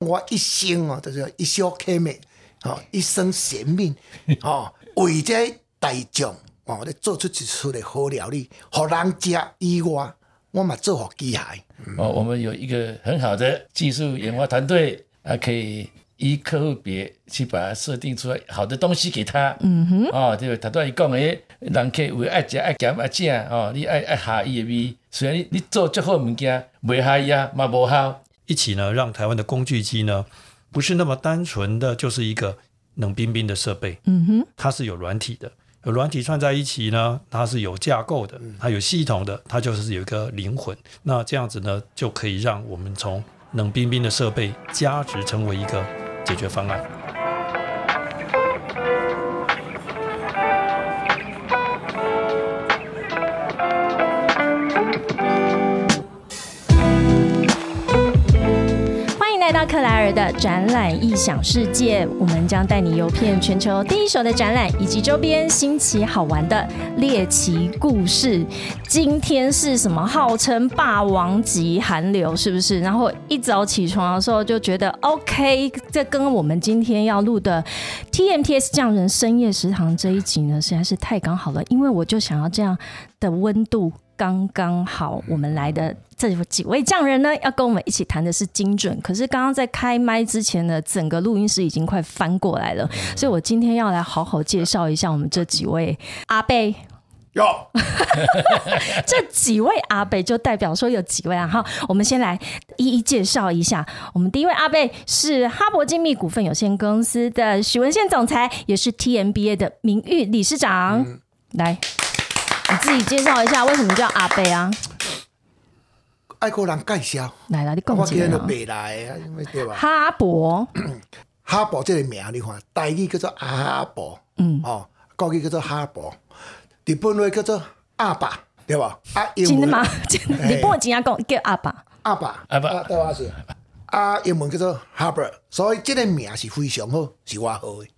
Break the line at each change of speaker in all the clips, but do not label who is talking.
我一生哦，就是一生开命，哦，一生贤命，哦，为这大众哦，咧做出一出的好料理，互人食以外，我嘛做好机械。
哦，我们有一个很好的技术研发团队，啊，可以依客户别去把它设定出来好的东西给他。嗯哼，哦，对，他都伊讲诶，人客为爱食爱咸爱正哦，你爱爱下伊的味，虽然你你做最好物件，袂下伊啊嘛无效。
一起呢，让台湾的工具机呢，不是那么单纯的就是一个冷冰冰的设备。嗯哼，它是有软体的。有软体串在一起呢，它是有架构的，它有系统的，它就是有一个灵魂。那这样子呢，就可以让我们从冷冰冰的设备加值成为一个解决方案。
的展览异想世界，我们将带你游遍全球第一手的展览以及周边新奇好玩的猎奇故事。今天是什么？号称霸王级寒流，是不是？然后一早起床的时候就觉得 OK，这跟我们今天要录的 TMTS 匠人深夜食堂这一集呢，实在是太刚好了，因为我就想要这样的温度。刚刚好，我们来的这几位匠人呢，要跟我们一起谈的是精准。可是刚刚在开麦之前呢，整个录音室已经快翻过来了，所以我今天要来好好介绍一下我们这几位阿贝。
有
这几位阿贝，就代表说有几位啊？哈，我们先来一一介绍一下。我们第一位阿贝是哈勃精密股份有限公司的许文宪总裁，也是 TMBA 的名誉理事长。来。你自己介绍一下，为什么叫阿贝啊？
爱国人介绍，
来来，你讲几
个？白来啊，对吧？
哈勃，
哈勃这个名你看，台语叫做阿伯，嗯，哦，国语叫做哈勃，日本话叫做阿爸，对吧？
啊，真的吗？日本怎样讲叫阿爸？
阿爸，阿爸，对吧？是啊，英文叫做 Harper，所以这个名是非常好，是我好的，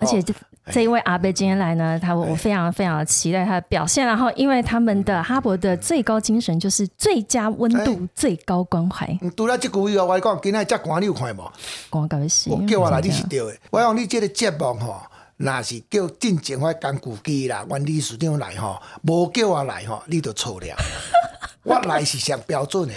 而且这。这一位阿贝今天来呢，他我非常非常的期待他的表现。然后，因为他们的哈勃的最高精神就是最佳温度、最高关怀。
除了这句话，我讲今天遮寒你有看无？
寒到死！
我叫我来你是对的。我讲你这个节目吼，那是叫进前我工具机啦，原理事长来吼，无叫我来吼，你就错了。我来是上标准的，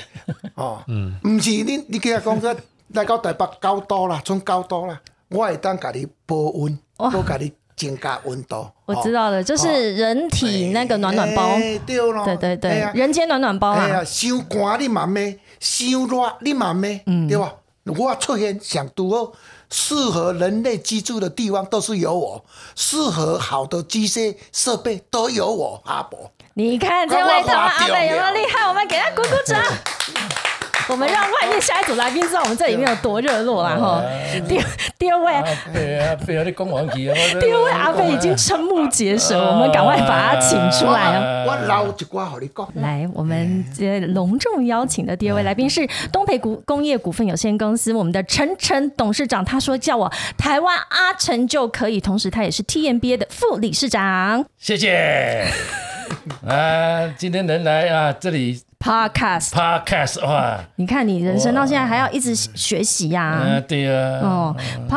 哦，嗯，唔是你你今日讲说来到台北高度啦，从高度啦，我会当家你保温，都给你。增加温度，
我知道了，就是人体那个暖暖包，对对对，人间暖暖包啊。
伤寒你嘛咩，伤热你嘛咩，对吧？我出现想多适合人类居住的地方都是有我，适合好的机械设备都有我阿伯。
你看这位台湾阿伯有没有厉害？我们给他鼓鼓掌。我们让外面下一组来宾知道我们这里面有多热络啦！哈，第第二位！第二位阿飞已经瞠目结舌，我们赶快把他请出来
啊！我捞一挂好你讲。
来，我们这隆重邀请的第二位来宾是东培股工业股份有限公司我们的陈晨董事长，他说叫我台湾阿成就可以，同时他也是 TMBA 的副理事长。
谢谢。啊，今天能来啊，这里。
Podcast，Podcast，
哇！
你看，你人生到现在还要一直学习呀？
嗯，对呀。哦，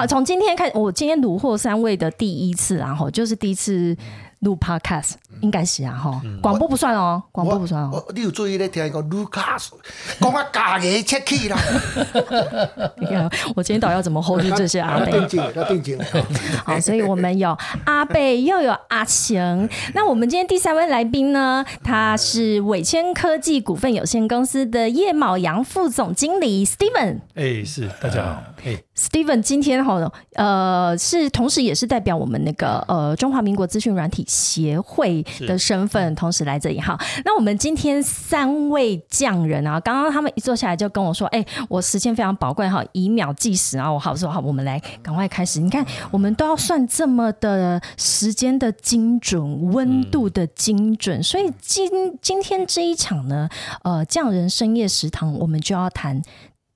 从今天开，我今天虏获三位的第一次，然后就是第一次。录 podcast 应该是啊哈，广播不算哦，广播不算哦。
你有注意咧听一个 Lucas 讲啊假嘅切气啦。
你看我今天到底要怎么 hold 住这些阿贝？
定睛，要定睛。
好，所以我们有阿贝，又有阿晴。那我们今天第三位来宾呢？他是伟谦科技股份有限公司的叶茂阳副总经理 Steven。
哎，是大家好。哎
，Steven 今天哈呃是同时也是代表我们那个呃中华民国资讯软体。协会的身份，同时来这里哈。那我们今天三位匠人啊，刚刚他们一坐下来就跟我说：“哎，我时间非常宝贵哈，以秒计时啊。”我好说好，我们来赶快开始。你看，我们都要算这么的时间的精准，温度的精准，所以今今天这一场呢，呃，匠人深夜食堂，我们就要谈。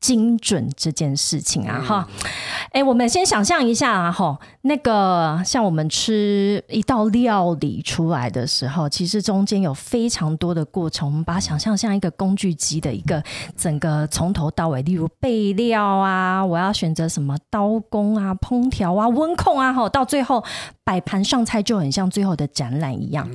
精准这件事情啊，哈，哎，我们先想象一下啊，吼，那个像我们吃一道料理出来的时候，其实中间有非常多的过程，我们把它想象像一个工具机的一个整个从头到尾，例如备料啊，我要选择什么刀工啊、烹调啊、温控啊，吼，到最后摆盘上菜就很像最后的展览一样。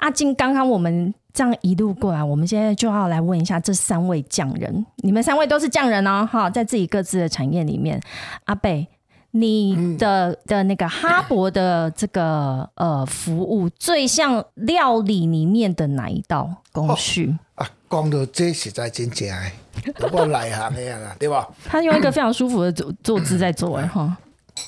阿金，刚刚我们。这样一路过来，我们现在就要来问一下这三位匠人，你们三位都是匠人哦，哈，在自己各自的产业里面，阿贝，你的的那个哈勃的这个呃服务，最像料理里面的哪一道工序
啊？讲到这实在真正的，我内行的啦，对吧？
他用一个非常舒服的坐坐姿在做，哎哈。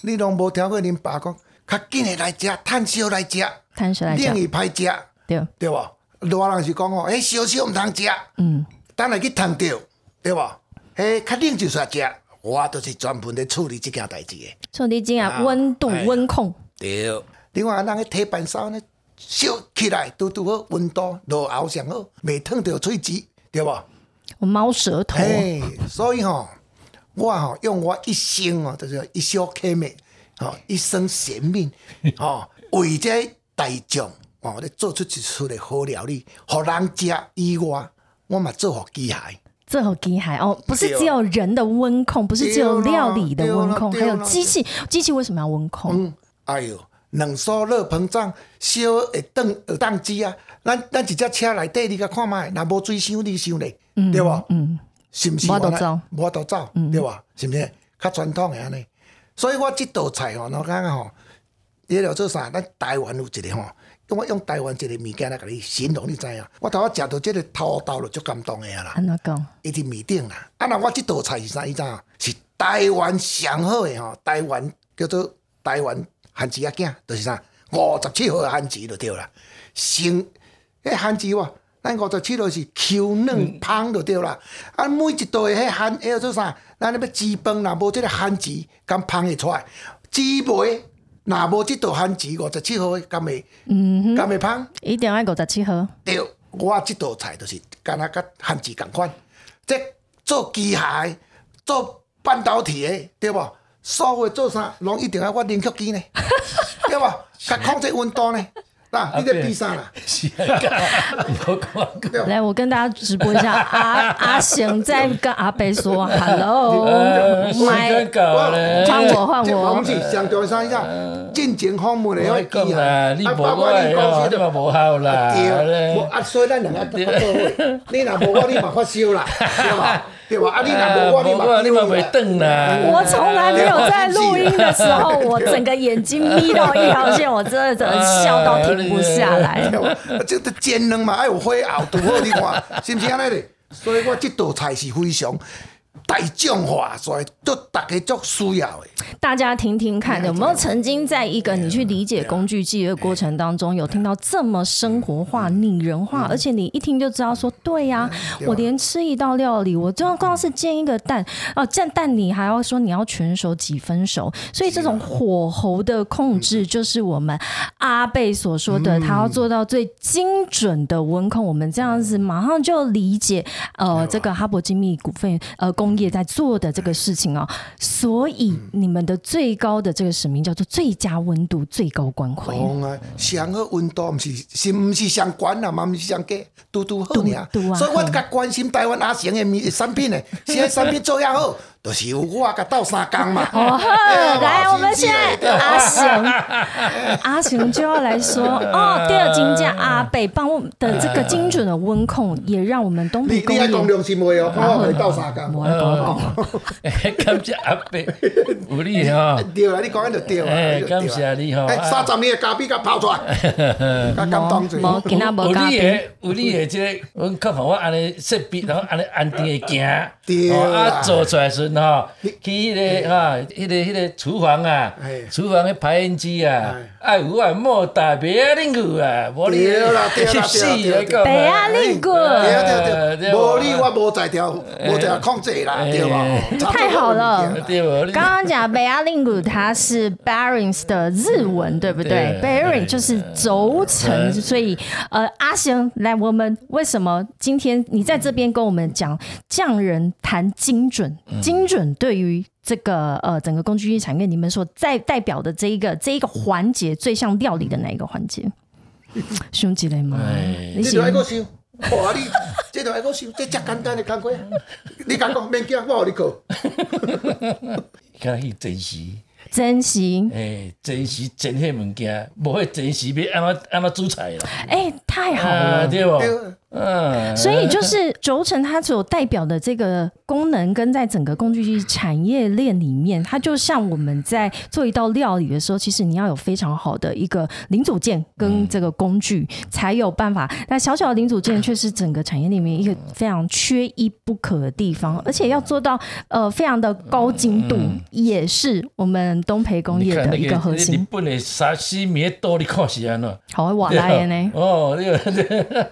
你拢无听过恁爸讲，较紧的来食，趁烧来食，
趁烧来食，
另一歹食，
对
对吧？热人是讲哦，迄烧烧毋通食，嗯，等下去烫着，对无？迄较冷就煞食，我都是专门咧处理即件代志诶。
处理即啊，温度温控。
对，另外咱个铁板烧呢，烧起来拄拄好温度，落后上好，未烫着喙齿，对无？
我猫舌头。
嘿，所以吼，我吼用我一生哦，就是一生刻命，吼一生贤命，哦为这大众。哦，咧做出一出的好料理，互人食以外，我嘛做好机械，
做好机械哦，不是只有人的温控，不是只有料理的温控，还有机器。机器为什么要温控？嗯，
哎呦，冷缩热膨胀，烧会当会当机啊！咱咱一只车内底，你甲看卖，若无水箱你箱咧，对无？嗯，是毋是？
无得走，
无得走，对吧？是毋是？较传统诶安尼，所以我即道菜吼，我感觉吼，你了做啥？咱台湾有一个吼。我用台湾一个物件来甲你形容，你知影？我头仔食到即个土豆就足感动诶啦。
安怎讲？
一直米顶啦。啊，那我即道菜是啥？伊知影？是台湾上好的吼，台湾叫做台湾番薯仔囝，就是啥？五十七号诶番薯就对啦。生迄番薯哇，咱五十七号是 Q 嫩芳就对啦。啊，每一道的迄番迄叫做啥？咱那要煮饭若无即个番薯，敢芳会出来？煮糜。若无即道番薯五十七号，敢会敢会芳？
一定要五十七号。
对，我即道菜就是敢若甲番薯共款，即做机械、做半导体的，对无？所有做啥，拢一定要我冷却机呢，对无？甲控制温度呢。那你在比啥啦？
来，我跟大家直播一下，阿阿雄在跟阿北说 “hello”，my，换我换我。
我是上台上一下，进前方门的要记
啊，你无我，你嘛无效啦。
对，无啊，所以咱两个不做伙。你若无我，你嘛发烧啦，对吧？对吧？啊，你若无我，你嘛
你嘛袂等啦。
我从来没有在录音的时候，我整个眼睛眯到一条线，我真的真的笑到停不下来。
这个煎蛋嘛，爱有火熬，拄好你看，是不是安尼的？所以我这道菜是非常。大众化，所以都大家足需要的。
大家听听看，有没有曾经在一个你去理解工具机的过程当中，有听到这么生活化、拟人化，而且你一听就知道说，对呀，我连吃一道料理，我就要光是煎一个蛋，哦，煎蛋你还要说你要全熟几分熟，所以这种火候的控制，就是我们阿贝所说的，他要做到最精准的温控。我们这样子马上就理解，呃，这个哈勃精密股份，呃。工业在做的这个事情哦，所以你们的最高的这个使命叫做最佳温度、最高关怀。
啊，上个温度，不是是不是上关啊？嘛不是上低，嘟嘟好呢。所以我较关心台湾阿成的产品呢，现在产品做也好。都是有我甲斗三工嘛。
哦来，我们现在阿雄，阿雄就要来说 哦，第二金价阿北帮我的这个精准的温控，也让我们东北工业。
你讲良心话哦，我来斗三工。
我讲
讲，感谢阿北，有你哈。
对啦，你讲安就对啦。
哎，感谢你哈。
三十年的咖啡甲泡出来，甲感动者。
无今仔无咖啡。
有你的这个，阮客房我安尼设备，然后安尼安定的行。
对
啊，做出来时。喏，去迄个哈，迄个迄个厨房啊，厨房的排烟机啊，哎，有啊，莫打白啊令骨啊，无你
翕
死来讲，
白啊令骨，
对对对，无你我无在调，无在控制啦，对吧？
太好了，刚刚讲白啊令鼓，它是 bearings 的日文，对不对？bearing 就是轴承，所以呃，阿雄来，我们为什么今天你在这边跟我们讲匠人谈精准精？精准对于这个呃整个工具机产业，你们所在代表的这一个这一个环节最像料理的哪一个环节？兄弟嘞吗？
哎
你
你喜欢
就爱个想，哇！你这想，这遮简单的工课，你敢讲免惊，我互你过。
敢去珍惜，
珍惜？
哎，珍惜珍迄物件，不会珍惜要安怎安怎煮菜啦，
哎、太好
啊，
了。
对不？
对
嗯，
所以就是轴承它所代表的这个功能，跟在整个工具机产业链里面，它就像我们在做一道料理的时候，其实你要有非常好的一个零组件跟这个工具，才有办法。那小小的零组件却是整个产业里面一个非常缺一不可的地方，而且要做到呃非常的高精度，也是我们东培工业的一个核
日
心。
本的沙西米的刀，你看是安怎？
好瓦拉的呢。
哦，这个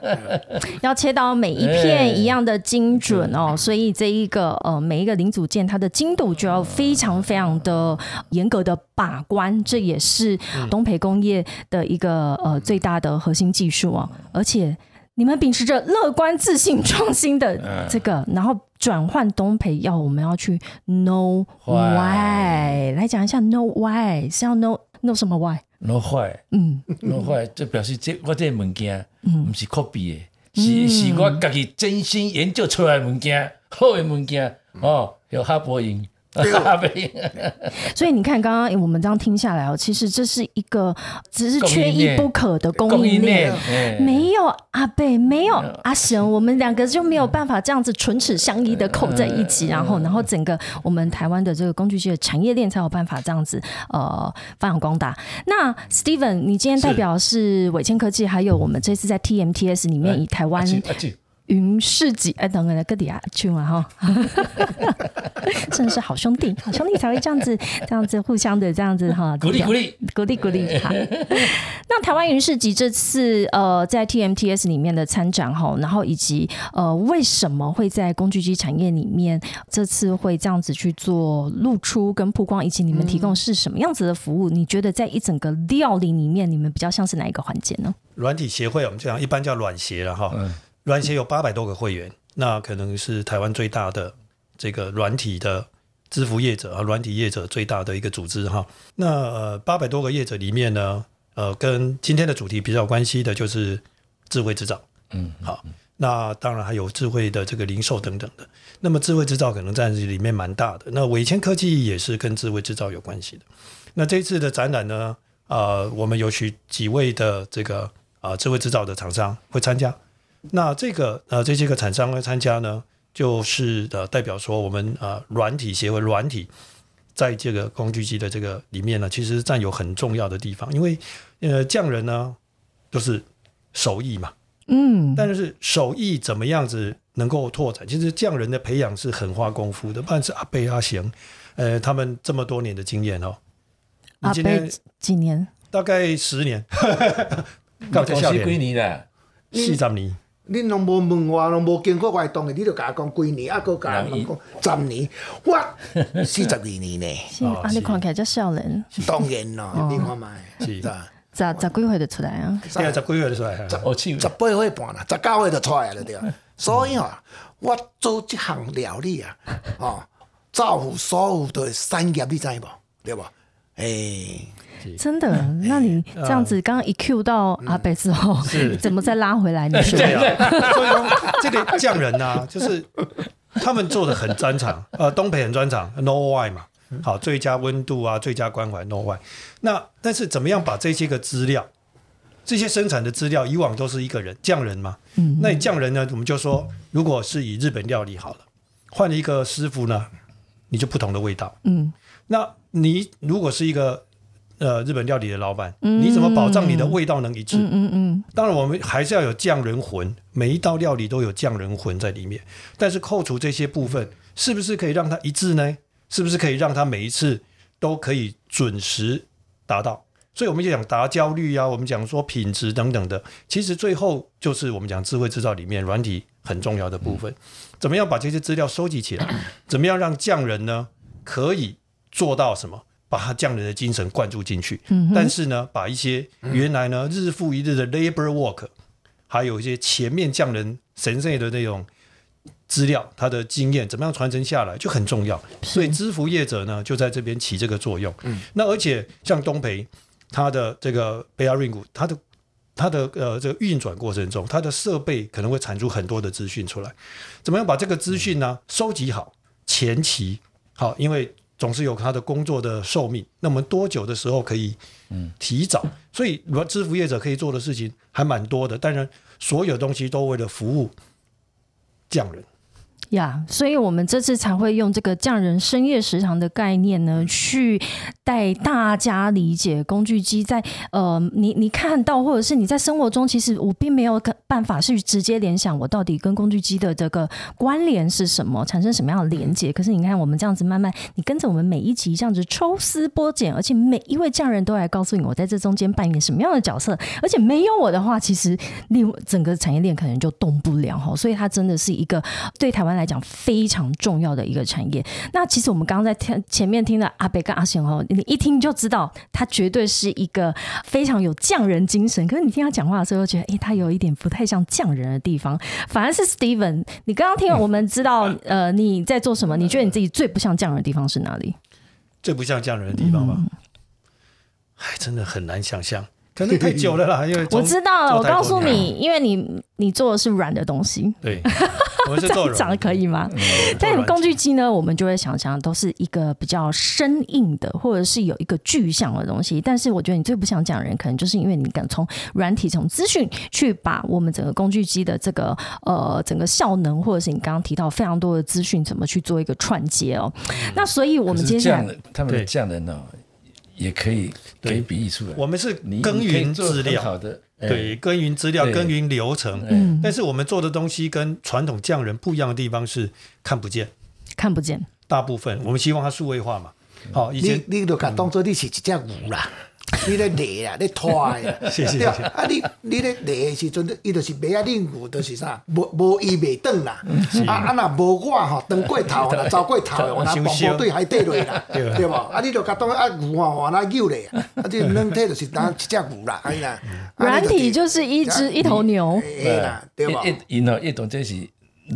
要切到每一片一样的精准哦，所以这一个呃每一个零组件它的精度就要非常非常的严格的把关，这也是东培工业的一个呃最大的核心技术哦，而且。你们秉持着乐观、自信、创新的这个，然后转换东培，要我们要去 know
Why
why，来讲一下 know why 是要 know know 什么
why？know why，，
嗯
，，know why，就表示这我这个物件，毋是 copy 的，是是我自己真心研究出来的物件，好的物件，哦，有哈伯赢，哈伯赢，
所以你看，刚刚我们这样听下来哦，其实这是一个只是缺一不可的供
供应
应链没有阿贝，没有阿神，我们两个就没有办法这样子唇齿相依的扣在一起，然后，然后整个我们台湾的这个工具机的产业链才有办法这样子呃发扬光大。那 Steven，你今天代表是伟千科技，还有我们这次在 TMTS 里面以台湾云市集，哎，等等，个底下去嘛哈，真的是好兄弟，好兄弟才会这样子，这样子互相的这样子哈，
鼓励鼓励，
鼓励鼓励。哈，那台湾云市集这次呃在 TMTS 里面的参展哈，然后以及呃为什么会在工具机产业里面这次会这样子去做露出跟曝光，以及你们提供是什么样子的服务？你觉得在一整个料理里面，你们比较像是哪一个环节呢？
软体协会我们这样一般叫软协了哈，
嗯
软协有八百多个会员，那可能是台湾最大的这个软体的支付业者啊，软体业者最大的一个组织哈。那呃八百多个业者里面呢，呃，跟今天的主题比较有关系的就是智慧制造，
嗯，
好，那当然还有智慧的这个零售等等的。那么智慧制造可能占里面蛮大的。那伟千科技也是跟智慧制造有关系的。那这一次的展览呢，呃，我们有许几位的这个啊、呃智慧制造的厂商会参加。那这个呃这些个厂商来参加呢，就是呃代表说我们呃软体协会软体在这个工具机的这个里面呢，其实占有很重要的地方，因为呃匠人呢都是手艺嘛，
嗯，
但是手艺怎么样子能够拓展？其实匠人的培养是很花功夫的，不管是阿贝阿贤，呃，他们这么多年的经验哦，你
阿
今天
贝几年？
大概十年，到这
公司几
笑脸，
年啦？
四十年，
恁拢无问我，拢无经过我的同意，你就甲我讲几年，啊，搁甲我讲十年，我四十二年呢。
是啊，你看起来叫少年，
当然咯，你看卖，
是
是吧？
十十几岁就出来啊。
现在十几月就出来，
十，
十八岁半啦，十九岁就出来了对。所以哦，我做这项料理啊，哦，造福所有的产业，你知无？对无？诶，
真的？那你这样子刚刚一 Q 到阿北之后，
是。
怎么再拉回来？你说
对啊，所以说这个匠人呐、就是他们做的很专长，呃，东北很专长，No Why 嘛，好，最佳温度啊，最佳关怀 No Why。那但是怎么样把这些个资料，这些生产的资料，以往都是一个人匠人嘛，
嗯。
那你匠人呢，我们就说，如果是以日本料理好了，换了一个师傅呢，你就不同的味道。
嗯，
那你如果是一个呃日本料理的老板，你怎么保障你的味道能一致？
嗯嗯嗯，
当然，我们还是要有匠人魂，每一道料理都有匠人魂在里面。但是扣除这些部分，是不是可以让它一致呢？是不是可以让它每一次都可以准时达到？所以我们就讲达焦虑啊，我们讲说品质等等的，其实最后就是我们讲智慧制造里面软体很重要的部分。怎么样把这些资料收集起来？怎么样让匠人呢可以做到什么？把他匠人的精神灌注进去，但是呢，把一些原来呢日复一日的 labor work，还有一些前面匠人神圣的那种资料、他的经验怎么样传承下来就很重要。所以支服业者呢，就在这边起这个作用。嗯，那而且像东培，它的这个 Bearing 股，它的它的呃这个运转过程中，它的设备可能会产出很多的资讯出来。怎么样把这个资讯呢收集好，前期好，因为总是有他的工作的寿命。那么多久的时候可以提早？所以，如果支付业者可以做的事情还蛮多的。当然，所有东西都为了服务匠人。
呀，所以我们这次才会用这个匠人深夜食堂的概念呢，去带大家理解工具机在呃，你你看到或者是你在生活中，其实我并没有办法去直接联想我到底跟工具机的这个关联是什么，产生什么样的连接。可是你看我们这样子慢慢，你跟着我们每一集这样子抽丝剥茧，而且每一位匠人都来告诉你我在这中间扮演什么样的角色，而且没有我的话，其实另整个产业链可能就动不了哈。所以它真的是一个对台湾来讲非常重要的一个产业。那其实我们刚刚在听前面听的阿北跟阿贤哦，你一听就知道他绝对是一个非常有匠人精神。可是你听他讲话的时候，觉得哎，他有一点不太像匠人的地方，反而是 Steven。你刚刚听我们知道呃你在做什么？你觉得你自己最不像匠人的地方是哪里？
最不像匠人的地方吗？哎，真的很难想象。可能太久了啦，因为
我知道了。我告诉，
你，
因为你你做的是软的东西，
对，我们是做
这样讲可以吗？但工具机呢，我们就会想象都是一个比较生硬的，或者是有一个具象的东西。但是我觉得你最不想讲人，可能就是因为你敢从软体、从资讯去把我们整个工具机的这个呃整个效能，或者是你刚刚提到非常多的资讯，怎么去做一个串接哦。那所以我们接下来
他们的匠人呢？也可以给比喻出来。
我们是耕耘资料，
好的，
对，耕耘资料，耕耘流程。嗯，但是我们做的东西跟传统匠人不一样的地方是看不见，
看不见。
大部分我们希望它数位化嘛。好，以前
你你都敢当做你是一只牛啦。你咧犁啊，咧拖呀，
对
啊，啊你你咧犁的时阵，伊就是袂啊恁牛，就是啥，无无伊袂转啦。啊啊若无我吼，转过头啦，走过头，我拿防波对海底落啦，对无？啊你著甲当啊牛吼，往那扭咧，啊这软体就是当一只牛啦，哎呀。
软体就是一只一头牛，
对无？
一因吼一种这是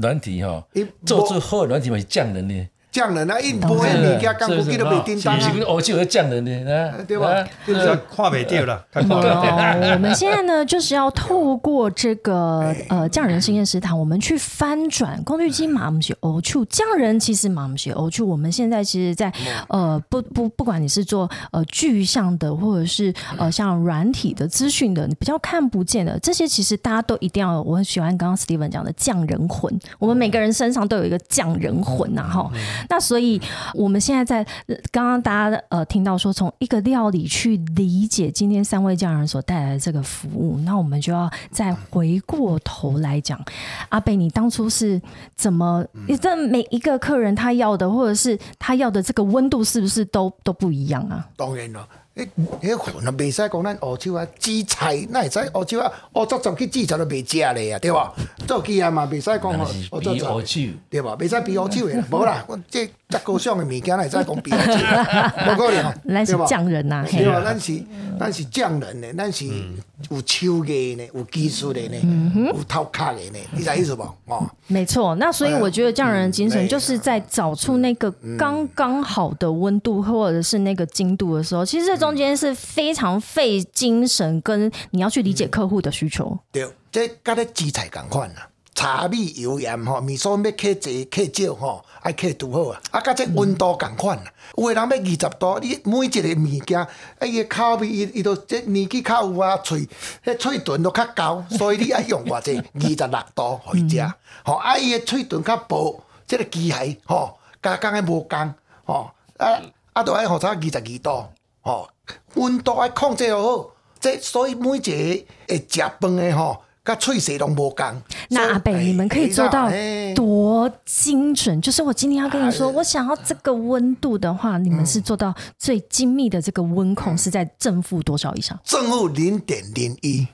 软体吼，做出好软体嘛是匠人呢。
匠人啊，因无诶物件，干估计都袂叮当。
是不是欧洲的匠人呢？
对吧？
就是看袂掉了。
我们现在呢，就是要透过这个 呃匠人实验食堂，我们去翻转工具机马姆学欧处匠人，其实马姆学欧处，我们现在其实，在呃不不不管你是做呃具象的，或者是呃像软体的资讯的，你比较看不见的这些，其实大家都一定要。我很喜欢刚刚 Steven 讲的匠人魂，我们每个人身上都有一个匠人魂呐，哈。那所以，我们现在在刚刚大家呃听到说，从一个料理去理解今天三位匠人所带来的这个服务，那我们就要再回过头来讲，阿贝，你当初是怎么？你这每一个客人他要的，或者是他要的这个温度，是不是都都不一样啊？
当然了。诶，迄混啊，未使讲咱澳洲啊，煮菜，那会使澳洲啊，澳洲就去煮菜都未食咧啊，对吧？做鸡啊嘛，未使讲
哦，澳洲做，
对吧？未使比澳洲诶，无啦，我这遮高尚诶物件，会使讲比澳洲，无可能，
咱是匠人啊，
对吧？咱是咱是匠人诶，咱是有手艺呢，有技术的呢，有头壳的呢，你知意思不？哦，
没错。那所以我觉得匠人精神就是在找出那个刚刚好的温度，或者是那个精度的时候，其实这。中间是非常费精神，跟你要去理解客户的需求。
对，这跟咧煮菜共款啦，茶米油盐吼，米数要克济克少吼，爱克拄好啊。啊，甲这温度共款啊，有诶人要二十度，你每一个物件，啊，伊诶口味伊伊都这年纪较有啊，喙迄喙唇都较厚，所以你爱用偌济 二十六度回食。吼，啊，伊个喙唇较薄，即个机械吼，加工诶无工吼，啊啊，都爱互差二十二度吼。温度爱控制好，即所以每一个会食饭的吼，甲喙舌拢无共。
那阿北，你们可以做到多精准？就是我今天要跟你说，我想要这个温度的话，你们是做到最精密的这个温控是在正负多少以上？
正负零点零一。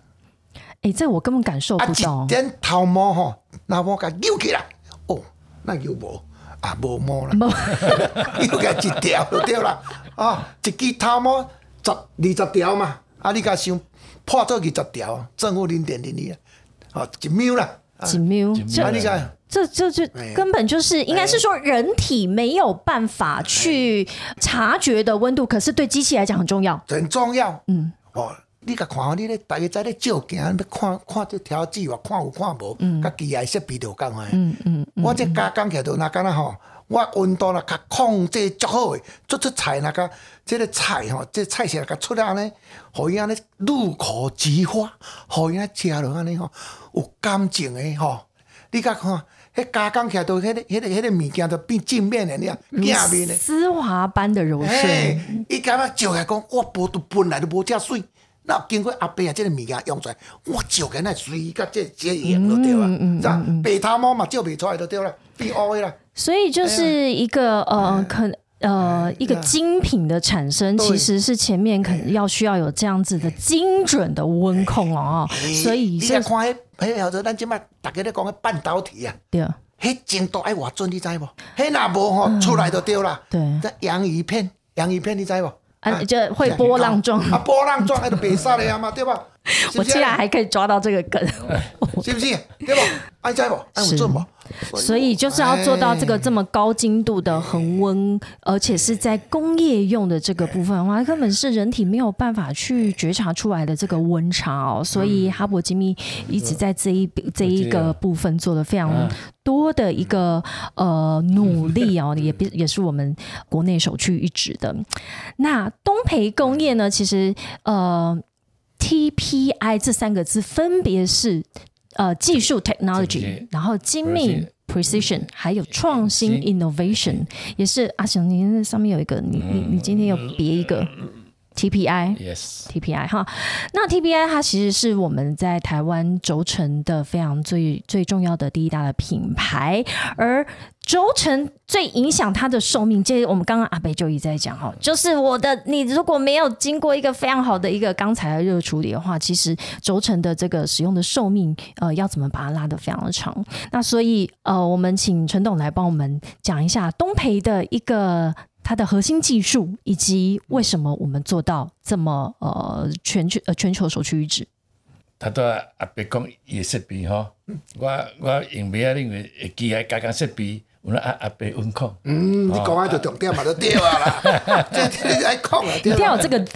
哎，这我根本感受不到。
一点头毛吼，那我给扭起来，哦，那又无啊，无毛啦，扭 起来一条就对啦。啊，一支头毛。十二十条嘛，啊！你甲想破做二十条，正负零点零二，哦，一秒啦，
一秒，
啊！你甲
这这这
哎
根本就是应该是说人体没有办法去察觉的温度，可是对机器来讲很重要。
很重要。嗯，哦，你甲看，你咧大家在咧照镜，要看看这条指纹，看有看无，甲机械设备就有共款。嗯嗯，我这加工起来就那敢若吼，我温度若较控制足好诶，做出菜那个即个菜吼，这菜色甲出来安尼，互伊安尼入口即化，互伊安尼食落安尼吼，有感情诶吼。你甲看，迄加工起来都迄、个、迄、个、迄、个物件都变镜面诶，你啊，镜面诶。
丝滑般的柔
嘿
顺，，
伊敢若照起来讲，我无都本来都无遮水，那经过阿伯啊，即个物件用出来，我照起来水甲这这样就对啊，咋白头毛嘛照袂出来就对啦，变乌诶啦。
所以就是一个呃，可呃一个精品的产生，其实是前面可能要需要有这样子的精准的温控哦，所以
你
这
来看迄迄叫做咱即摆大家咧讲迄半导体啊，
对
迄真多爱偌准，你知无？迄若无吼出来就对啦。
对
这洋芋片，洋芋片你知无？
啊，就会波浪状。
啊，波浪状，迄就白杀的啊嘛，对吧？是
我竟然还可以抓到这个梗，
信不信？对吧？爱知无？爱有准无？
所以就是要做到这个
哎
这么高精度的恒温，而且是在工业用的这个部分的话，根本是人体没有办法去觉察出来的这个温差哦。所以哈勃精密一直在这一这一个部分做了非常多的一个呃努力哦，也别也是我们国内首屈一指的。那东培工业呢，其实呃 TPI 这三个字分别是呃技术 technology，然后精密 precision，还有创新
新
innovation，也是阿雄，你那上面有一个，你你你今天有别一个 TPI。Yes，TPI 哈，那 TPI 它其实是我们在台湾轴承的非常最最重要的第一大的品牌，而轴承最影响它的寿命，这我们刚刚阿北就一直在讲哈，就是我的你如果没有经过一个非常好的一个钢材的热处理的话，其实轴承的这个使用的寿命，呃，要怎么把它拉得非常的长？那所以呃，我们请陈董来帮我们讲一下东培的一个。它的核心技术，以及为什么我们做到这么呃全球呃全球首屈一指？
他都阿伯讲设备吼，我我用名啊，认为会机械加工设备，有那阿阿伯温控，
嗯，你讲啊就重点嘛，就对啊啦。这这爱控啊，
一定要有。这个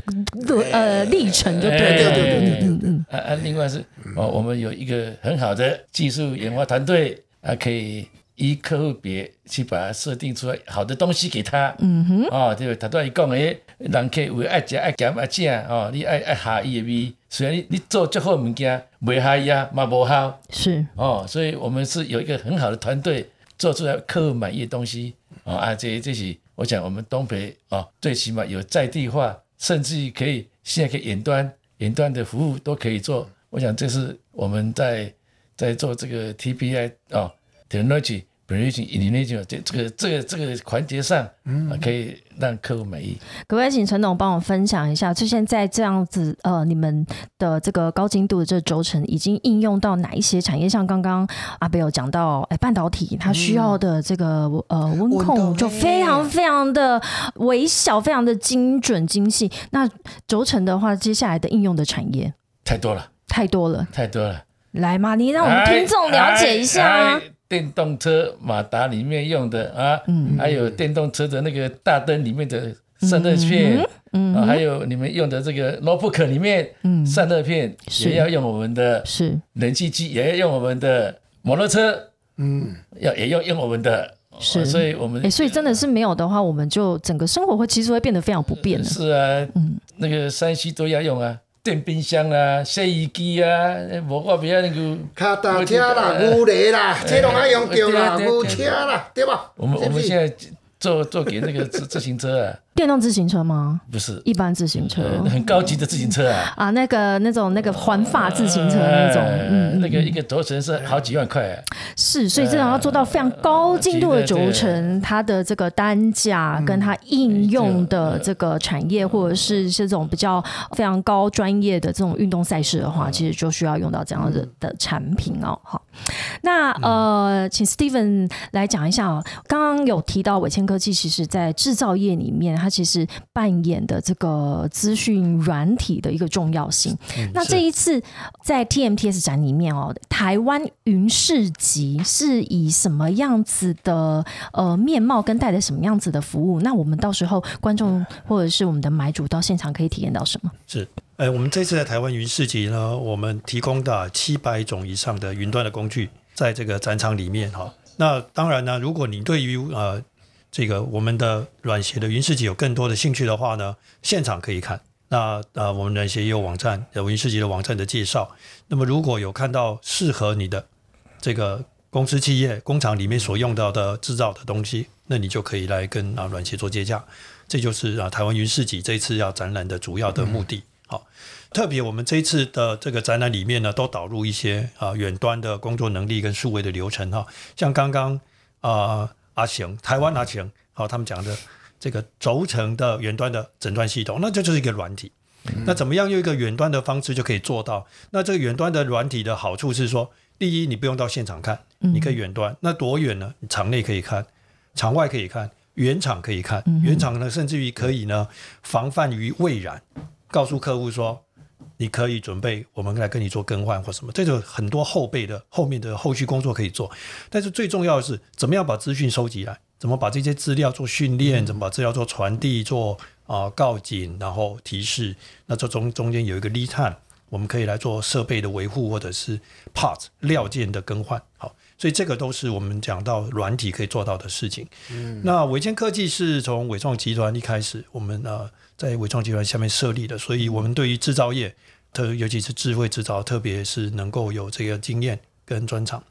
呃历程就对。
对对对对对对。
啊啊，另外是哦，我们有一个很好的技术研发团队啊，可以依客户别去把它设定出来好的东西给他。嗯哼，哦，对不对？他都伊讲诶，人客有爱食爱咸爱正哦，你爱爱下伊的味，虽然你你做最好的物件，袂下伊啊，嘛无效
是
哦，所以我们是有一个很好的团队做出来客户满意的东西哦啊，这这是我想我们东北哦，最起码有在地化，甚至于可以现在可以远端远端的服务都可以做。我想这是我们在在做这个 TPI 哦 technology precision innovation 这这个这个这个环节上，啊，可以让客户满意。
可不可以请陈董帮我分享一下，就现在这样子呃，你们的这个高精度的这个轴承已经应用到哪一些产业？像刚刚阿贝有讲到，哎，半导体它需要的这个、呃温
温
控就非常非常的微小，非常的精准精细。那轴承的话，接下来的应用的产业
太多了，
太多了，
太多了。
来嘛，你让我们听众了解一下啊
哎哎。电动车马达里面用的啊，
嗯。
还有电动车的那个大灯里面的散热片，
嗯
啊，还有你们用的这个 notebook 里面散热片也要用我们的
是。
冷气机，也要用我们的摩托车，
嗯，
要也要用我们的，
是。
哦所以我们
哎、所以真的是没有的话，我们就整个生活会其实会变得非常不便的。
是啊，
嗯。
那个山西都要用啊，电冰箱啊、洗衣机啊，无我比较那个。
卡达车啦、牛雷啦，这拢爱用掉啦，牛车啦，对吧？
我们我们现在做做给那个自自行车啊，
电动自行车吗？
不是。
一般自行车、
呃很高级的自行车啊，
啊，那个那种那个环法自行车那种，
呃
嗯，
那个一个轴承是好几万块。啊，
是，所以这种要做到非常高精度的轴
呃
承，它的这个单价跟它应用的这个产业，或者是这种比较非常高专业的这种运动赛事的话，其实就需要用到这样的的产品哦。好，那呃，请 Steven 来讲一下哦。刚刚有提到伟千科技，其实在制造业里面，它其实扮演的这个资讯软体的一个重要性。那
是
这一次在 TMTS 展里面哦，台湾云市集是以什么样子的呃面貌跟带来什么样子的服务？那我们到时候观众或者是我们的买主到现场可以体验到什么？
是，呃，我们这次在台湾云市集呢，我们提供的七百种以上的云端的工具，在这个展场里面哈。那当然呢，如果你对于呃这个我们的软鞋的云市集有更多的兴趣的话呢，现场可以看。那呃，我们软鞋也有网站，有云市集的网站的介绍。那么如果有看到适合你的这个公司企业工厂里面所用到的制造的东西，那你就可以来跟啊软鞋做接洽。这就是啊台湾云市集这一次要展览的主要的目的。好、特别我们这一次的这个展览里面呢，都导入一些啊远端的工作能力跟数位的流程哈、像刚刚啊阿雄台湾阿雄好、他们讲的这个轴承的远端的诊断系统，那这就是一个软体。那怎么样用一个远端的方式就可以做到？那这个远端的软体的好处是说，第一，你不用到现场看，你可以远端。那多远呢？你场内可以看，场外可以看，原厂可以看。原厂呢，甚至于可以呢防范于未然，告诉客户说，你可以准备，我们来跟你做更换或什么。这就很多后备的后面的后续工作可以做，但是最重要的是，怎么样把资讯收集来，怎么把这些资料做训练，怎么把资料做传递，做啊、告警，然后提示。那这中中间有一个 lead time，我们可以来做设备的维护或者是 parts 料件的更换。好，所以这个都是我们讲到软体可以做到的事情。嗯，那伟健科技是从伟创集团一开始，我们呃在伟创集团下面设立的，所以我们对于制造业，特尤其是智慧制造，特别是能够有这个经验跟专长。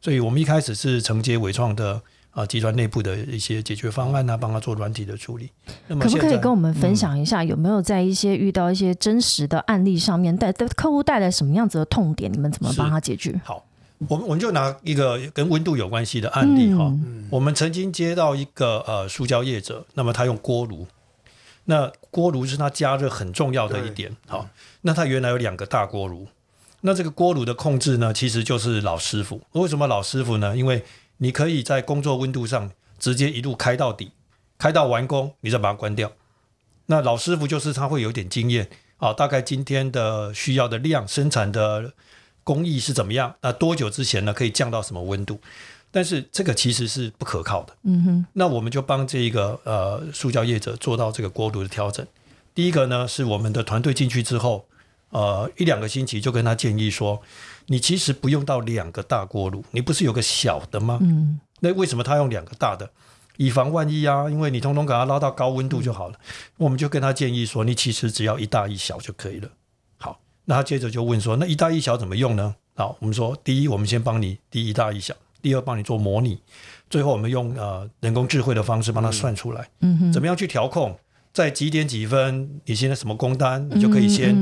所以我们一开始是承接伟创的啊集团内部的一些解决方案啊，帮他做软体的处理。那么
可不可以跟我们分享一下，有没有在一些遇到一些真实的案例上面带对客户带来什么样子的痛点？你们怎么帮他解决？
好，我们我们就拿一个跟温度有关系的案例哈、
嗯
我们曾经接到一个呃塑胶业者，那么他用锅炉，那锅炉是它加热很重要的一点。好，那它原来有两个大锅炉，那这个锅炉的控制呢，其实就是老师傅。为什么老师傅呢？因为你可以在工作温度上直接一路开到底，开到完工，你再把它关掉。那老师傅就是他会有点经验啊，大概今天的需要的量、生产的工艺是怎么样？那多久之前呢可以降到什么温度？但是这个其实是不可靠的。
嗯哼，
那我们就帮这一个呃塑胶业者做到这个锅炉的调整。第一个呢是我们的团队进去之后，呃一两个星期就跟他建议说，你其实不用到两个大锅炉，你不是有个小的吗？
嗯，
那为什么他用两个大的？以防万一啊，因为你通通给它拉到高温度就好了。我们就跟他建议说，你其实只要一大一小就可以了。好，那他接着就问说，那一大一小怎么用呢？好，我们说，第一，我们先帮你第一大一小；第二，帮你做模拟；最后，我们用呃人工智慧的方式帮他算出来，
嗯哼，
怎么样去调控，在几点几分，你现在什么工单，你就可以先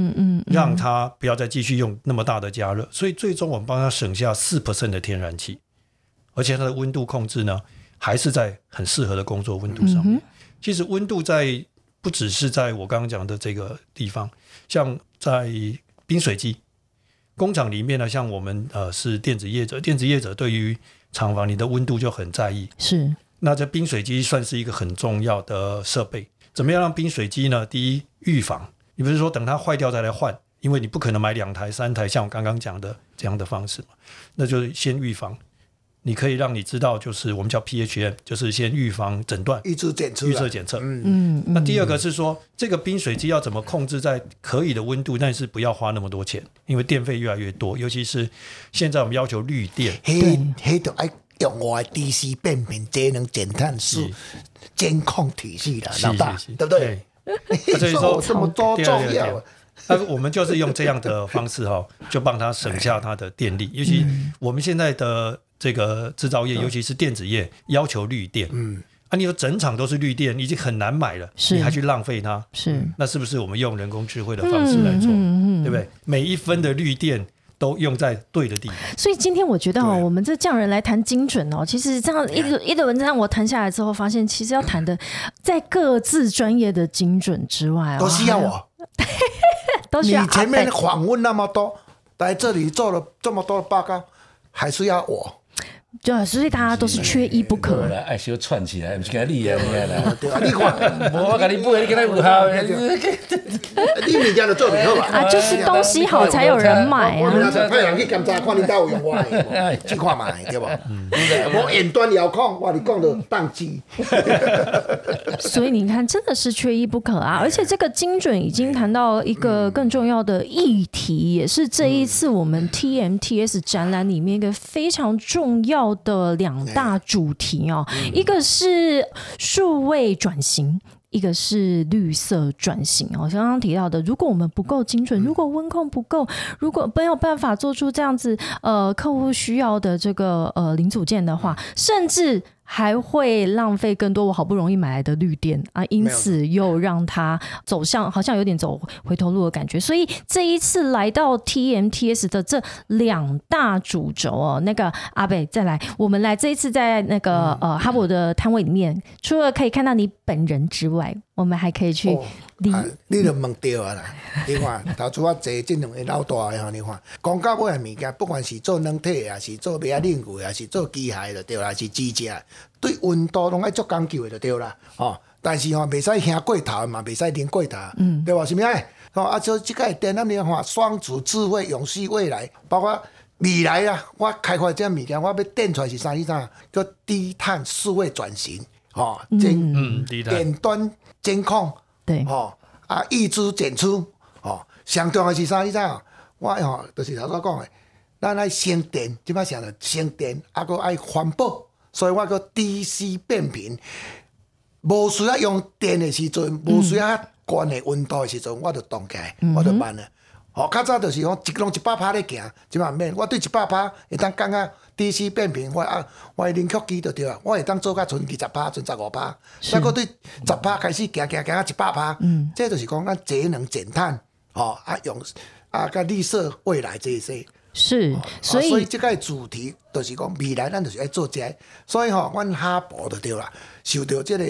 让它不要再继续用那么大的加热，所以最终我们帮他省下四 percent 的天然气，而且它的温度控制呢，还是在很适合的工作温度上面。其实温度在不只是在我刚刚讲的这个地方，像在冰水机工厂里面呢，像我们呃是电子业者，电子业者对于厂房里的温度就很在意，
是
那这冰水机算是一个很重要的设备。怎么样让冰水机呢？第一，预防，你不是说等它坏掉再来换，因为你不可能买两台、三台，像我刚刚讲的这样的方式嘛。那就是先预防，你可以让你知道，就是我们叫 PHM，就是先预防诊断、
预测检测，
预测检测。
嗯，
嗯，
那第二个是说，这个冰水机要怎么控制在可以的温度，但是不要花那么多钱，因为电费越来越多，尤其是现在我们要求绿电。
迄迄就爱用我的 DC 变频节能减碳是监控体系啦，
是
老大，对不对？
对所以说
这么多重要，
那我们就是用这样的方式哈，就帮他省下他的电力。尤其我们现在的这个制造业，尤其是电子业，要求绿电。
嗯，
啊，你说整场都是绿电，已经很难买了，
是
你还去浪费它，
是
那是不是我们用人工智慧的方式来做，
嗯嗯嗯
对不对？每一分的绿电都用在对的地方。
所以今天我觉得哦，我们这匠人来谈精准哦，其实这样一个一轮让我谈下来之后，发现其实要谈的 在各自专业的精准之外哦，
都需要我。
都需要
你前面访问那么多，来这里做了这么多的报告，还是要我？
对，所以大家都是缺一不可
无。啦，爱小串起来，毋是跟你啊，你看啦。
对啊，你看，
无我甲你买，你跟他有效的。
你物件就做袂好嘛。
啊，就是东西好才有人买啊。
派人去检查，看你兜有用我的，去看嘛，对无？我远端遥控，我你讲的宕机，
所以你看，真的是缺一不可啊！而且这个精准已经谈到一个更重要的议题，也是这一次我们 TMTS 展览里面一个非常重要的两大主题哦，一个是数位转型。一个是绿色转型哦，刚刚提到的，如果我们不够精准，如果温控不够，如果没有办法做出这样子呃客户需要的这个呃零组件的话，甚至还会浪费更多我好不容易买来的绿电啊，因此又让它走向好像有点走回头路的感觉。所以这一次来到 TMTS 的这两大主轴哦，那个阿北再来，我们来这一次在那个呃哈勃的摊位里面，除了可以看到你本人之外，我们还可以去
哦
理
啊，你都问对啊啦！你看，头拄啊坐这两个老大的吼，你看，讲到尾的物件，不管是做软体的，还是做别啊领域的，还是做机械的，对啦，是机械，对温度拢爱足讲究的，就对啦。吼、但是吼、袂使兄过头的嘛，袂使啉过头，嗯，对吧？是毋是爱？吼、啊，所以即个电咱你看，双足智慧、永续未来，包括。未来啊，我开发这物件，我要电出来是啥意思啊？叫低碳数位转型，吼、监
嗯，低碳
远端监控，
对
吼、啊，预支检出，吼、上重要是啥？你知影？我吼、就是头先讲的，咱爱省电，即摆想着省电，啊，佫爱环保，所以我佫 DC 变频，无需要用电的时阵，无需要悬的温度的时阵，我就动起来，我就办了。吼、较早就是讲一拢一百拍咧行，即嘛免，我对一百拍会当讲啊，DC 变频，我啊，我的冷却机就对啊，我会当做甲剩二十拍，剩十五拍，再搁对十拍开始行行行啊一百拍，嗯，这就是讲咱节能减碳，吼、啊用啊甲绿色未来这些。
是，所
以
以
即个主题就是讲未来咱就是爱做这个，所以吼、阮哈勃就对啦，受到即个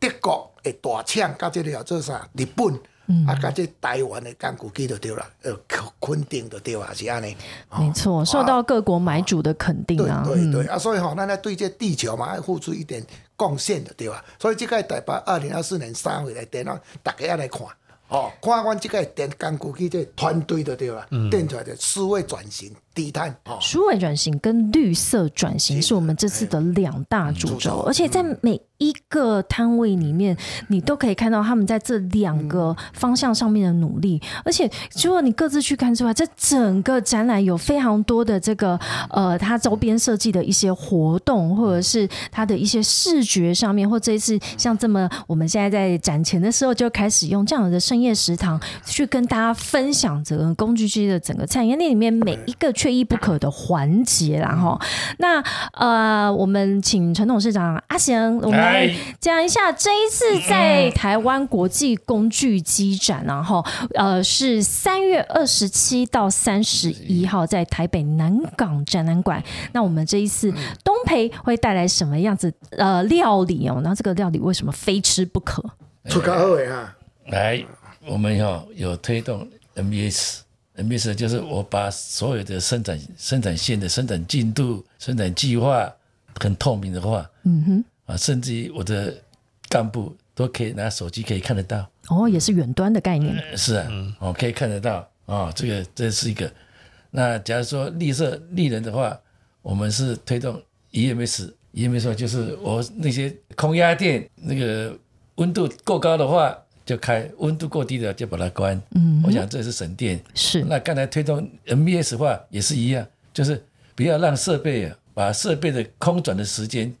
德国的大厂，甲即个叫做啥日本。
嗯
啊，甲这台湾的干股机就对了，呃，肯定就对啊，是安尼。
没错，受到各国买主的肯定
对
啊。嗯
对对，啊，所以吼、咱咧对这地球嘛，要付出一点贡献的，对吧？所以这个台北二零二四年三月来电脑，大家要来看，哦，看阮这个电工具机这团队的对吧？电出来的思维转型、低碳，哦，
数位转型跟绿色转型是我们这次的两大主轴，
主轴。
而且在每一个摊位里面，你都可以看到他们在这两个方向上面的努力。而且除了你各自去看之外，这整个展览有非常多的这个呃，它周边设计的一些活动，或者是它的一些视觉上面，或这一次像这么我们现在在展前的时候就开始用这样的深夜食堂去跟大家分享整个工具机的整个产业链里面每一个缺一不可的环节啦哈。那呃，我们请陈董事长阿贤，我们来
哎
讲一下这一次在台湾国际工具机展，然后呃是三月二十七到三十一号在台北南港展览馆。那我们这一次东培会带来什么样子呃料理哦？那这个料理为什么非吃不可？
出较好的哈，
来，我们哈、有推动 MBS，MBS 就是我把所有的生产生产线的生产进度、生产计划很透明的话，嗯哼，啊，甚至于我的干部都可以拿手机可以看得到，
哦，也是远端的概念，
是啊，哦，可以看得到啊、哦，这个这是一个。那假如说绿色绿人的话，我们是推动 EMS，EMS 就是我那些空压电那个温度够高的话就开，温度过低的就把它关。嗯，我想这是省电。
是
那刚才推动 MBS 的话也是一样，就是不要让设备啊把设备的空转的时间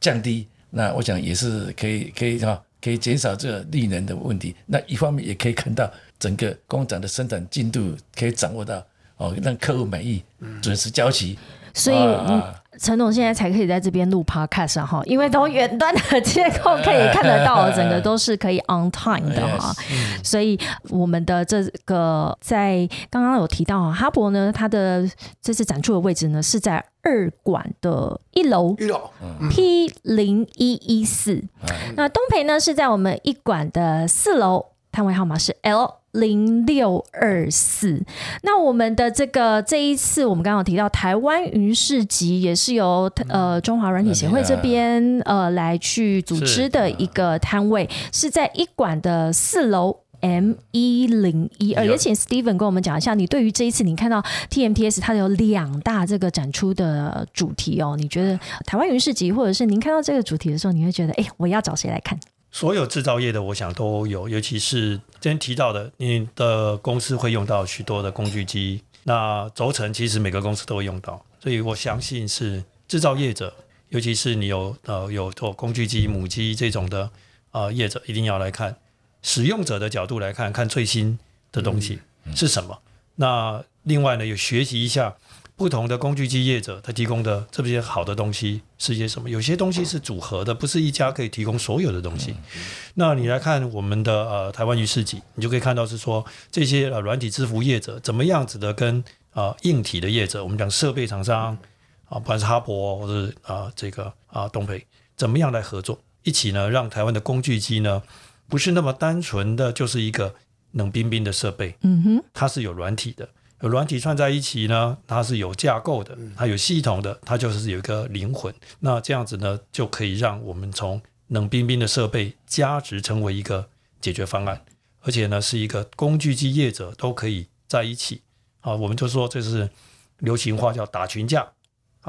降低。那我想也是可以可以哈、可以减少这个利能的问题。那一方面也可以看到整个工厂的生产进度可以掌握到哦，让客户满意，准时交期。
所以陈总现在才可以在这边录 podcast 啊哈，因为从远端的监控可以看得到，整个都是可以 on time 的哈。所以我们的这个在刚刚有提到啊，哈勃呢，它的这次展出的位置呢是在二馆的一楼
一楼
，P 零一一四。那东培呢是在我们一馆的四楼，摊位号码是 L 零六二四。那我们的这个这一次，我们刚刚有提到台湾云市集，也是由呃中华软体协会这边呃来去组织的一个摊位，是在一馆的四楼。M 一零一二，也请 Steven 跟我们讲一下，你对于这一次你看到 TMTS 它有两大这个展出的主题哦，你觉得台湾云市集，或者是您看到这个主题的时候，你会觉得，哎，我要找谁来看？
所有制造业的，我想都有，尤其是今天提到的，你的公司会用到许多的工具机，那轴承其实每个公司都会用到，所以我相信是制造业者，尤其是你有呃有做工具机母机这种的呃业者，一定要来看。使用者的角度来看，看最新的东西是什么。那另外呢，有学习一下不同的工具机业者他提供的这些好的东西是些什么。有些东西是组合的，不是一家可以提供所有的东西。那你来看我们的呃台湾鱼市集，你就可以看到是说这些呃软体支付业者怎么样子的跟啊硬体的业者，我们讲设备厂商啊，不管是哈勃或者啊这个啊东培，怎么样来合作，一起呢让台湾的工具机呢。不是那么单纯的就是一个冷冰冰的设备，嗯哼，它是有软体的，有软体串在一起呢，它是有架构的，它有系统的，它就是有一个灵魂。那这样子呢，就可以让我们从冷冰冰的设备加值成为一个解决方案，而且呢，是一个工具机业者都可以在一起。啊，我们就说这是流行话叫打群架。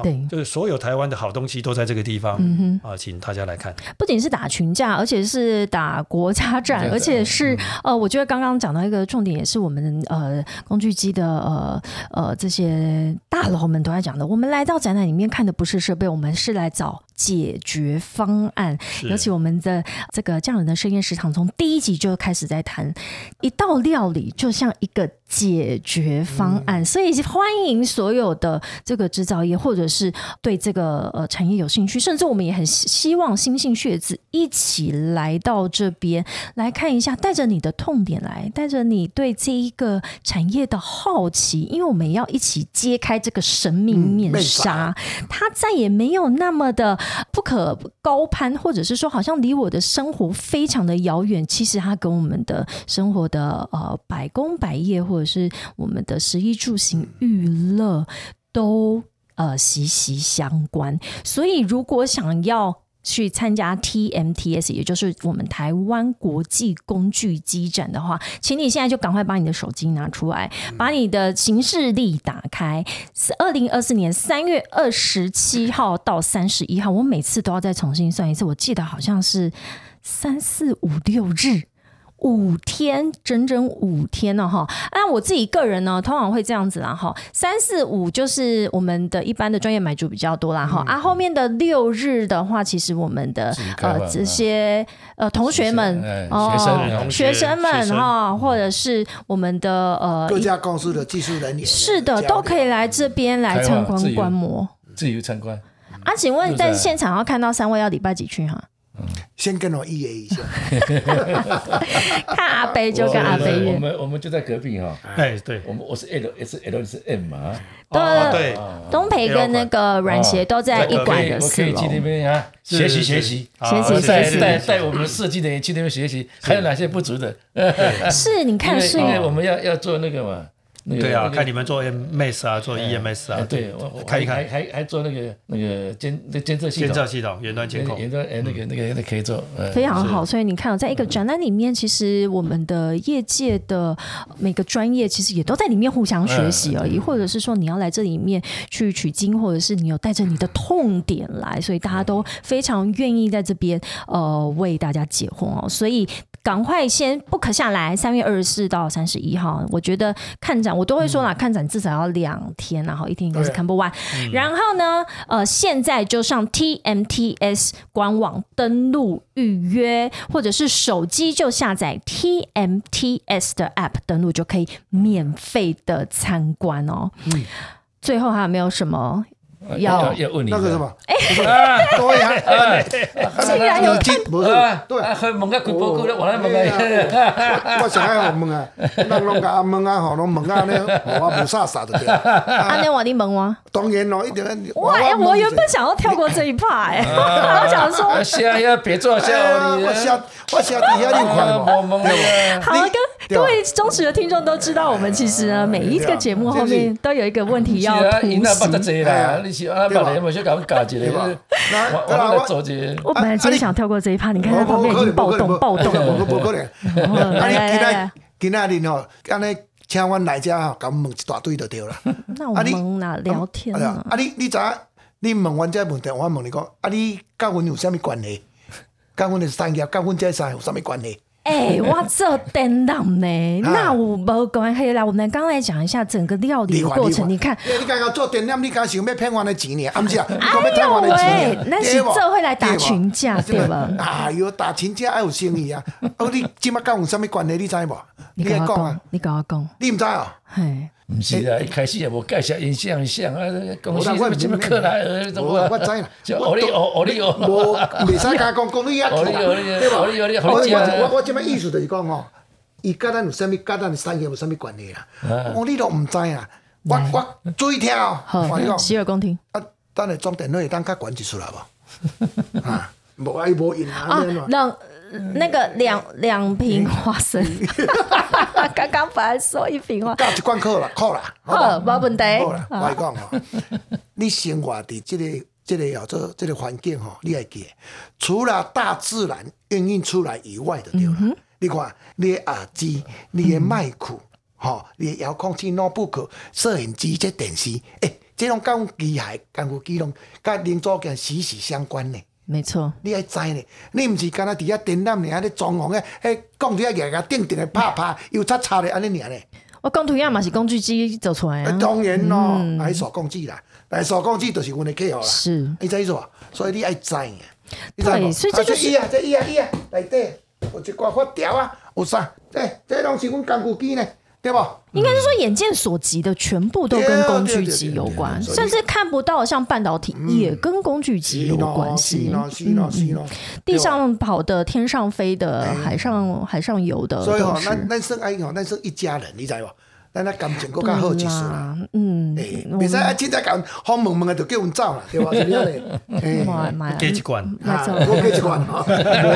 对，
就是所有台湾的好东西都在这个地方，嗯哼，啊，请大家来看。
不仅是打群架，而且是打国家战，而且是呃，我觉得刚刚讲到一个重点，也是我们呃工具机的呃呃这些大佬们都在讲的。我们来到展览里面看的不是设备，我们是来找。解决方案，尤其我们的这个匠人的深夜食堂，从第一集就开始在谈一道料理，就像一个解决方案，所以欢迎所有的这个制造业，或者是对这个呃产业有兴趣，甚至我们也很希望新兴血子一起来到这边来看一下，带着你的痛点来，带着你对这一个产业的好奇，因为我们要一起揭开这个神秘面纱，它再也没有那么的。不可高攀，或者是说，好像离我的生活非常的遥远。其实它跟我们的生活的呃百工百业，或者是我们的食衣住行娱乐，都呃息息相关。所以，如果想要去参加 TMTS，也就是我们台湾国际工具机展的话，请你现在就赶快把你的手机拿出来，把你的行事历打开。是二零二四年三月二十七号到三十一号，我每次都要再重新算一次，我记得好像是三四五六日。五天，整整五天呢，哈。那我自己个人呢，通常会这样子啦，哈。三四五就是我们的一般的专业买主比较多啦，哈。啊，后面的六日的话，其实我们的呃这些呃同学们
哦，
学生们哈，或者是我们的呃
各家公司的技术人员，
是的，都可以来这边来参观观摩，
自由参观。
啊，请问在现场要看到三位要礼拜几去哈？
先跟我预约一下，
看阿飞就跟阿飞约。
我们我们就在隔壁哈。
哎，对，
我们我是 L，也是 L 是 M 嘛。
对
对，
东培跟那个软鞋都在一馆的四楼。
我可以去那边啊，学习学习，
学习
学习带带我们设计的人去那边学习，还有哪些不足的？
是，你看，是，
因为我们要要做那个嘛。
对啊，看你们做 MS 啊，做 EMS 啊，
对，我
看一看，
还还还做那个那个监那监测系统，
监测系统，远端监控，
远端哎，那个那个那可以做，
非常好。所以你看，在一个展览里面，其实我们的业界的每个专业，其实也都在里面互相学习而已，或者是说你要来这里面去取经，或者是你有带着你的痛点来，所以大家都非常愿意在这边呃为大家解惑哦，所以。赶快先 book 下来，三月二十四到三十一号。我觉得看展我都会说啦，看展至少要两天，然后一天应该是看不完。然后呢，呃，现在就上 TMTS 官网登录预约，或者是手机就下载 TMTS 的 app 登录，就可以免费的参观哦。嗯，最后还有没有什么？
要。要问你
那个什么？
哎，
对呀，
竟然有
金，不是对，
问个几波股了，我来问
个。我上海好问啊，人拢甲问啊，吼，拢问啊，呢，我无啥啥的。
安尼话你问我？
当然咯，一定。
哇，哎，我原本想要跳过这一趴，哎，我想说，
下要别做下，
我下我下底下你快
嘛，
好跟各位忠实的听众都知道，我们其实呢，每一个节目后面都有一个问题要突袭。
啊，别人无小甲阮教一个，
对吧那
我。
本来真想跳过这一趴，你看他旁边已经暴动暴动了。
无无可能。今仔，今仔日吼，安尼请我来遮吼，甲阮问一大堆就对了。
那我们哪聊天
啊？啊，你你咋？你问完这问题，我问你讲，啊，你甲阮有啥物关系？甲阮的产业，甲阮这产业有啥物关系？
哎、我这电脑呢？
啊
那我无关系啦。我们刚来讲一下整个料理的过程。你看，
你刚刚做电脑，你刚想要骗我的钱呢？啊，不是啊，你
哎呦
呢
喂那是这会来打群架对吧
哎呦，打群架还有生意啊！哦，你即马甲有啥物关系？你知无？
你跟我讲
会讲啊？，
你跟我讲，
你唔知哦？
嘿，
毋是啦，一开始也无介绍影像像啊，公司
我我
什么克莱尔，
我我知啦
就奥利奥奥利奥，
无，袂使甲讲讲你遐
哦你哦你
对吧？
我你哦你
我
好食啊
我我即摆意思就是讲吼，伊甲咱有啥物，甲咱的产业有啥物关系啦？我你都毋知啊！我我注意听哦，
好
我
洗耳恭听
啊，等下装电脑会当较悬一出来 无？啊，无爱无用啊，
啊
你安怎，
两那个两两瓶花生，刚刚本来说一瓶花，
教一罐课啦，课啦，好
好，
吧？
没问题。
好啦，我来讲哦，你生活伫即个、即个叫做即个环境吼，你会记得，除了大自然孕育出来以外的对啦。你看，你的耳机、你的麦克、吼、你的遥控器、notebook、摄影机、这电视，诶、这种甲阮机械、工具机拢甲零组件息息相关呢。
没错，
你爱知呢，你毋是干那伫遐展览尔，咧装潢诶，迄讲伫遐个个定定诶拍拍，又擦擦咧安尼尔咧。
我工图样嘛是工具机做出来
啊，
啊。
当然咯，还手工具啦，来手工具就是阮的客户啦。
是
你知意思无？所以你爱知影，你知
对
无？
所以这就是
啊伊啊，这伊啊伊啊，内底有一寡发条啊，有啥？这这拢是阮工具机呢，对吧？
应该是说眼见所及的全部都跟工具机有关，甚至看不到像半导体也跟工具机有关系。地上跑的、天上飞的、海上海上游的
所以吼
都，是。
咱咱算爱吼，咱算一家人，你知无？咱那感情更较好一丝啦。
嗯，
使啊！凊彩甲好问问的就叫阮走啦，对吧？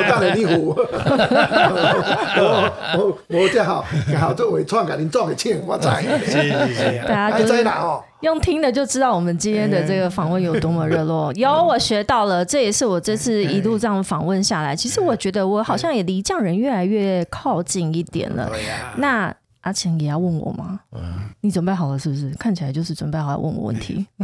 当然 你付，我我我这好，好做伪创，甲恁做个请，我知。
是是是，
大家就是
知啦吼。
用听的就知道我们今天的这个访问有多么热络。有我学到了，这也是我这次一路这样访问下来，其实我觉得我好像也离匠人越来越靠近一点了。那阿强也要问我吗？你准备好了是不是？看起来就是准备好要问我问题。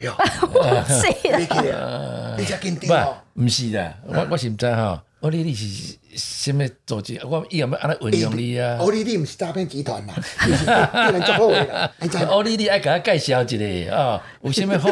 哟，
是
你去啊，你遮紧
不
张哦。，
不是啦，我我是唔知吼，我你你是什么组织？我以后要安尼运用你啊。
欧丽丽毋是诈骗集团啦，就是对人足好的啦，你知无？
欧丽丽爱甲我介绍一下 啊，有啥物好？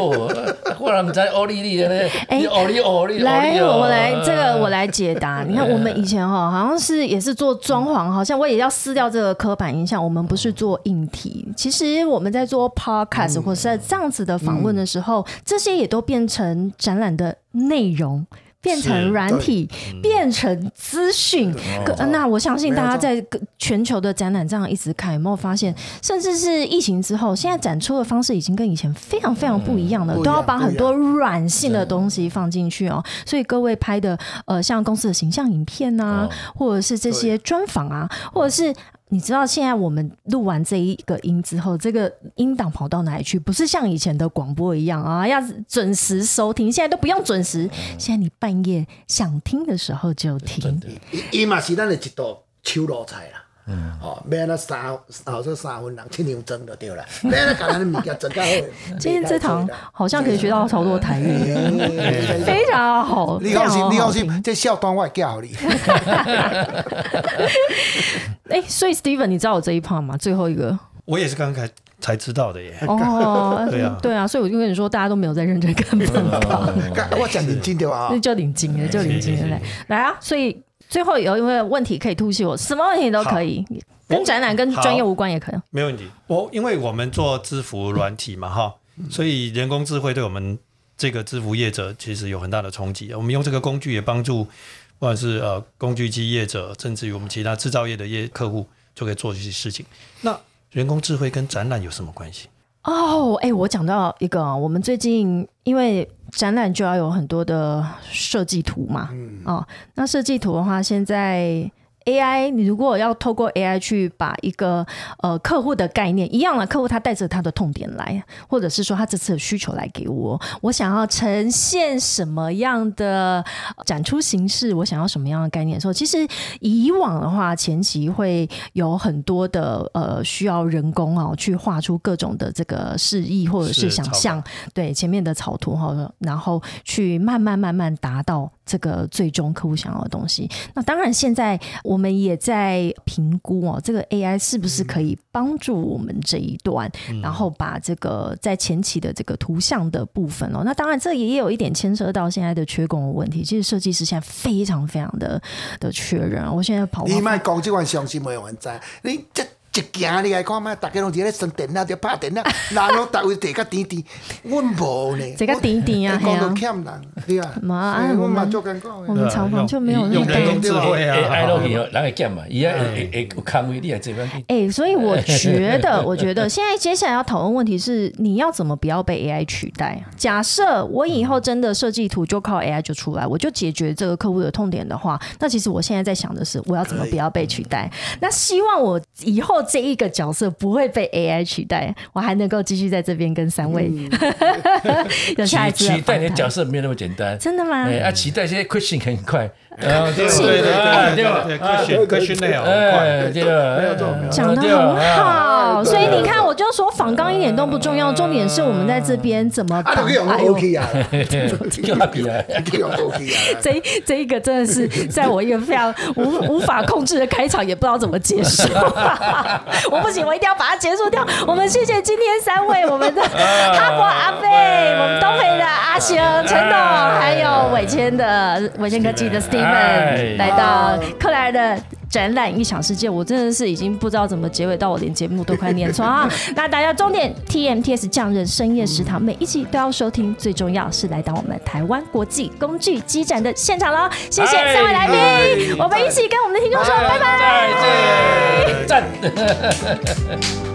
我人毋知欧丽丽的咧，
哎
你欧丽欧丽
来，
哦
我来这个我来解答。你看，我们以前哈好像是也是做装潢，好像我也要撕掉这个刻板印象，我们不是做硬体。其实我们在做 podcast 或是在这样子的访问的时候，这些也都变成展览的内容。变成软体，变成资讯。那我相信大家在全球的展览这样一直看，有没有发现，甚至是疫情之后，现在展出的方式已经跟以前非常非常不一样了，都要把很多软性的东西放进去哦。所以各位拍的呃，像公司的形象影片啊，或者是这些专访啊，或者是。你知道现在我们录完这一个音之后，这个音档跑到哪里去？不是像以前的广播一样啊，要准时收听。现在都不用准时，现在你半夜想听的时候就听。
伊伊嘛是咱的一道手路菜啦。哦，要安那三后这三分人七两蒸就对了，要安那甲咱的物件蒸较好。
今天这堂好像可以学到超多台语，非常好。
你放心，你放心，这孝端我会教你。
哎、所以 Steven，你知道我这一 part 吗？最后一个
我也是刚刚才才知道的耶。
哦，
对啊
对啊，所以我就跟你说，大家都没有在认真看本报，
干我讲认真对吧？
那就领金了，就领金了来来啊！所以最后有一个问题可以突袭我，什么问题都可以，跟展览跟专业无关也可以。
没问题。我因为我们做制服软体嘛，哈，所以人工智慧对我们这个制服业者其实有很大的冲击。我们用这个工具也帮助，不管是呃工具机业者，甚至于我们其他制造业的业客户，就可以做这些事情。那人工智慧跟展览有什么关系？
哦，哎、我讲到一个啊，我们最近因为展览就要有很多的设计图嘛，哦，那设计图的话，现在 AI，你如果要透过 AI 去把一个呃客户的概念一样了客户，他带着他的痛点来，或者是说他这次的需求来给我，我想要呈现什么样的展出形式，我想要什么样的概念的时候，其实以往的话，前期会有很多的呃需要人工哦去画出各种的这个示意或者是想象，对前面的草图哈，然后去慢慢慢慢达到这个最终客户想要的东西。那当然，现在我们也在评估哦，这个 AI 是不是可以帮助我们这一段，然后把这个在前期的这个图像的部分哦，那当然这也有一点牵涉到现在的缺工的问题。其实设计师现在非常非常的的缺人啊，我现在跑
你卖讲这款伤心的人在，你这。一行你来看卖，大家拢伫咧算电脑，伫拍电脑，人拢逐位地较甜甜，阮无呢。
这个甜甜啊
讲到
嘿啊
欠人，对啊。
嘛啊我们
做艰苦的。
我们厂房就没有那么
用人工智
多。
慧啊
AI 落去哦，人会减嘛，伊啊会会会有空位，你也这边去。
哎、所以我觉得，我觉得现在接下来要讨论问题是，你要怎么不要被 AI 取代？假设我以后真的设计图就靠 AI 就出来，我就解决这个客户的痛点的话，那其实我现在在想的是，我要怎么不要被取代？那希望我以后这一个角色不会被 AI 取代，我还能够继续在这边跟三位 有下一次的
取取代你的角色没有那么简单。
真的吗？
哎啊，期待现在 question 很快，啊对
对对对对，科学科学内容很快。
哎对了，
讲得
对了
很好，所以你看，我就说仿钢一点都不重要，重点是我们在这边怎么
啊，OK 啊，
叫他比啊，
去用 OK 啊。
这这一个真的是在我一个非常无无法控制的开场，也不知道怎么结束。我不行，我一定要把它结束掉。我们谢谢今天三位，我们的哈佛阿贝，我们东北的阿星、陈董，还有伟谦的伟谦科技的 Steve
哎
来到克莱尔的。展览异想世界，我真的是已经不知道怎么结尾，到我连节目都快念错啊！那大家重点 TMTS 匠人深夜食堂每一集都要收听，最重要是来到我们台湾国际工具机展的现场喽！谢谢三位来宾，我们一起跟我们的听众说拜拜。
再见，赞。